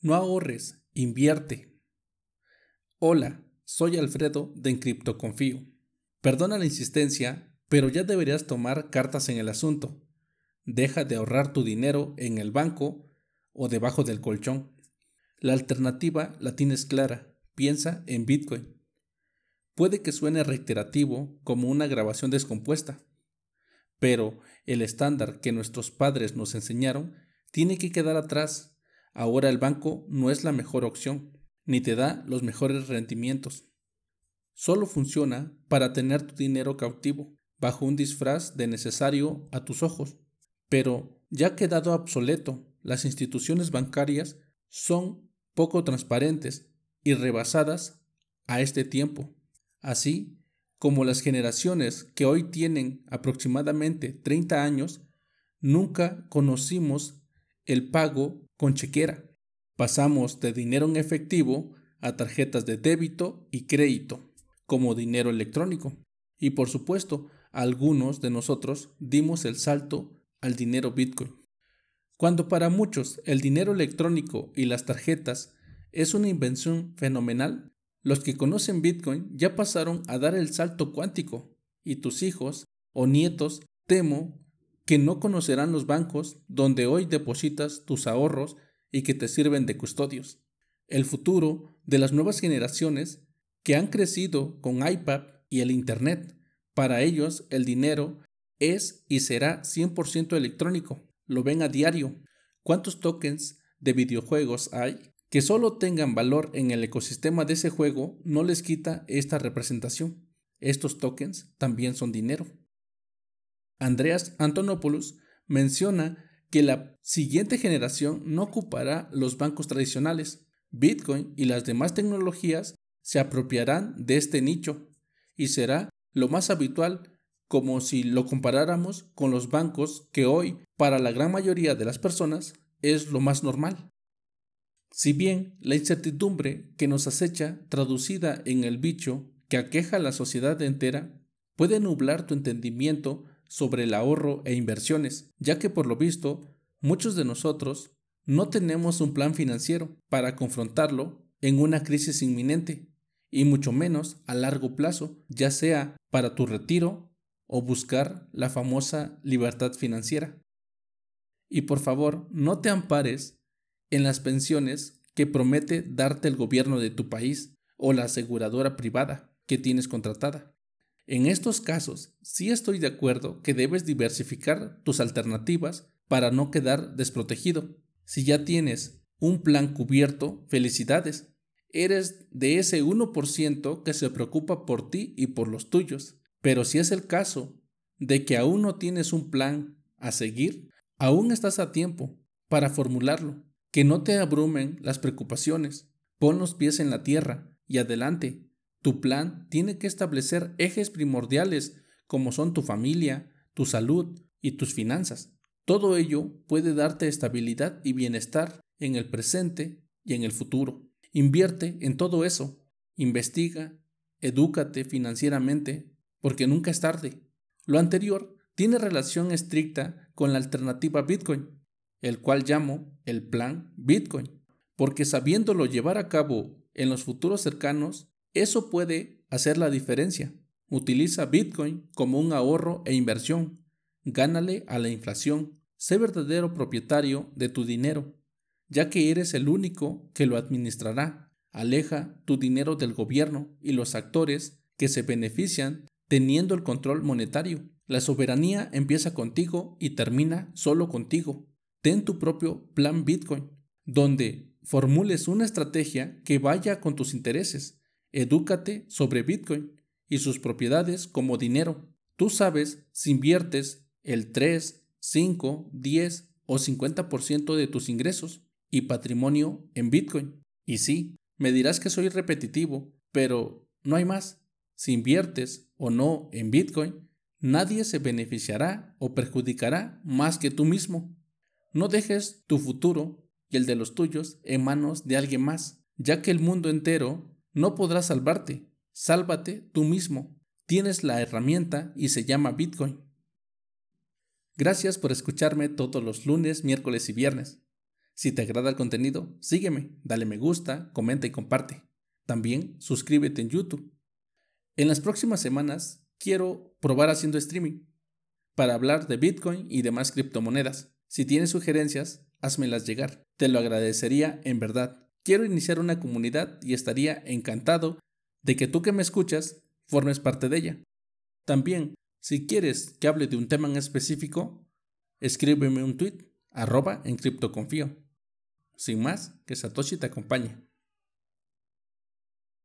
No ahorres, invierte. Hola, soy Alfredo de Encriptoconfío. Perdona la insistencia, pero ya deberías tomar cartas en el asunto. Deja de ahorrar tu dinero en el banco o debajo del colchón. La alternativa la tienes clara. Piensa en Bitcoin. Puede que suene reiterativo como una grabación descompuesta, pero el estándar que nuestros padres nos enseñaron tiene que quedar atrás Ahora el banco no es la mejor opción, ni te da los mejores rendimientos. Solo funciona para tener tu dinero cautivo, bajo un disfraz de necesario a tus ojos. Pero ya quedado obsoleto, las instituciones bancarias son poco transparentes y rebasadas a este tiempo. Así como las generaciones que hoy tienen aproximadamente 30 años, nunca conocimos el pago con chequera. Pasamos de dinero en efectivo a tarjetas de débito y crédito, como dinero electrónico. Y por supuesto, algunos de nosotros dimos el salto al dinero Bitcoin. Cuando para muchos el dinero electrónico y las tarjetas es una invención fenomenal, los que conocen Bitcoin ya pasaron a dar el salto cuántico y tus hijos o nietos temo que no conocerán los bancos donde hoy depositas tus ahorros y que te sirven de custodios. El futuro de las nuevas generaciones que han crecido con iPad y el Internet. Para ellos el dinero es y será 100% electrónico. Lo ven a diario. ¿Cuántos tokens de videojuegos hay que solo tengan valor en el ecosistema de ese juego no les quita esta representación? Estos tokens también son dinero. Andreas Antonopoulos menciona que la siguiente generación no ocupará los bancos tradicionales. Bitcoin y las demás tecnologías se apropiarán de este nicho y será lo más habitual como si lo comparáramos con los bancos que hoy para la gran mayoría de las personas es lo más normal. Si bien la incertidumbre que nos acecha traducida en el bicho que aqueja a la sociedad entera puede nublar tu entendimiento sobre el ahorro e inversiones, ya que por lo visto muchos de nosotros no tenemos un plan financiero para confrontarlo en una crisis inminente, y mucho menos a largo plazo, ya sea para tu retiro o buscar la famosa libertad financiera. Y por favor, no te ampares en las pensiones que promete darte el gobierno de tu país o la aseguradora privada que tienes contratada. En estos casos, sí estoy de acuerdo que debes diversificar tus alternativas para no quedar desprotegido. Si ya tienes un plan cubierto, felicidades. Eres de ese 1% que se preocupa por ti y por los tuyos. Pero si es el caso de que aún no tienes un plan a seguir, aún estás a tiempo para formularlo. Que no te abrumen las preocupaciones. Pon los pies en la tierra y adelante. Tu plan tiene que establecer ejes primordiales como son tu familia, tu salud y tus finanzas. Todo ello puede darte estabilidad y bienestar en el presente y en el futuro. Invierte en todo eso. Investiga, edúcate financieramente, porque nunca es tarde. Lo anterior tiene relación estricta con la alternativa Bitcoin, el cual llamo el plan Bitcoin, porque sabiéndolo llevar a cabo en los futuros cercanos, eso puede hacer la diferencia. Utiliza Bitcoin como un ahorro e inversión. Gánale a la inflación. Sé verdadero propietario de tu dinero, ya que eres el único que lo administrará. Aleja tu dinero del gobierno y los actores que se benefician teniendo el control monetario. La soberanía empieza contigo y termina solo contigo. Ten tu propio plan Bitcoin, donde formules una estrategia que vaya con tus intereses Edúcate sobre Bitcoin y sus propiedades como dinero. Tú sabes si inviertes el 3, 5, 10 o 50% de tus ingresos y patrimonio en Bitcoin. Y sí, me dirás que soy repetitivo, pero no hay más. Si inviertes o no en Bitcoin, nadie se beneficiará o perjudicará más que tú mismo. No dejes tu futuro y el de los tuyos en manos de alguien más, ya que el mundo entero no podrás salvarte. Sálvate tú mismo. Tienes la herramienta y se llama Bitcoin. Gracias por escucharme todos los lunes, miércoles y viernes. Si te agrada el contenido, sígueme, dale me gusta, comenta y comparte. También suscríbete en YouTube. En las próximas semanas quiero probar haciendo streaming para hablar de Bitcoin y demás criptomonedas. Si tienes sugerencias, házmelas llegar. Te lo agradecería en verdad. Quiero iniciar una comunidad y estaría encantado de que tú que me escuchas formes parte de ella. También, si quieres que hable de un tema en específico, escríbeme un tweet, arroba en criptoconfío. Sin más, que Satoshi te acompañe.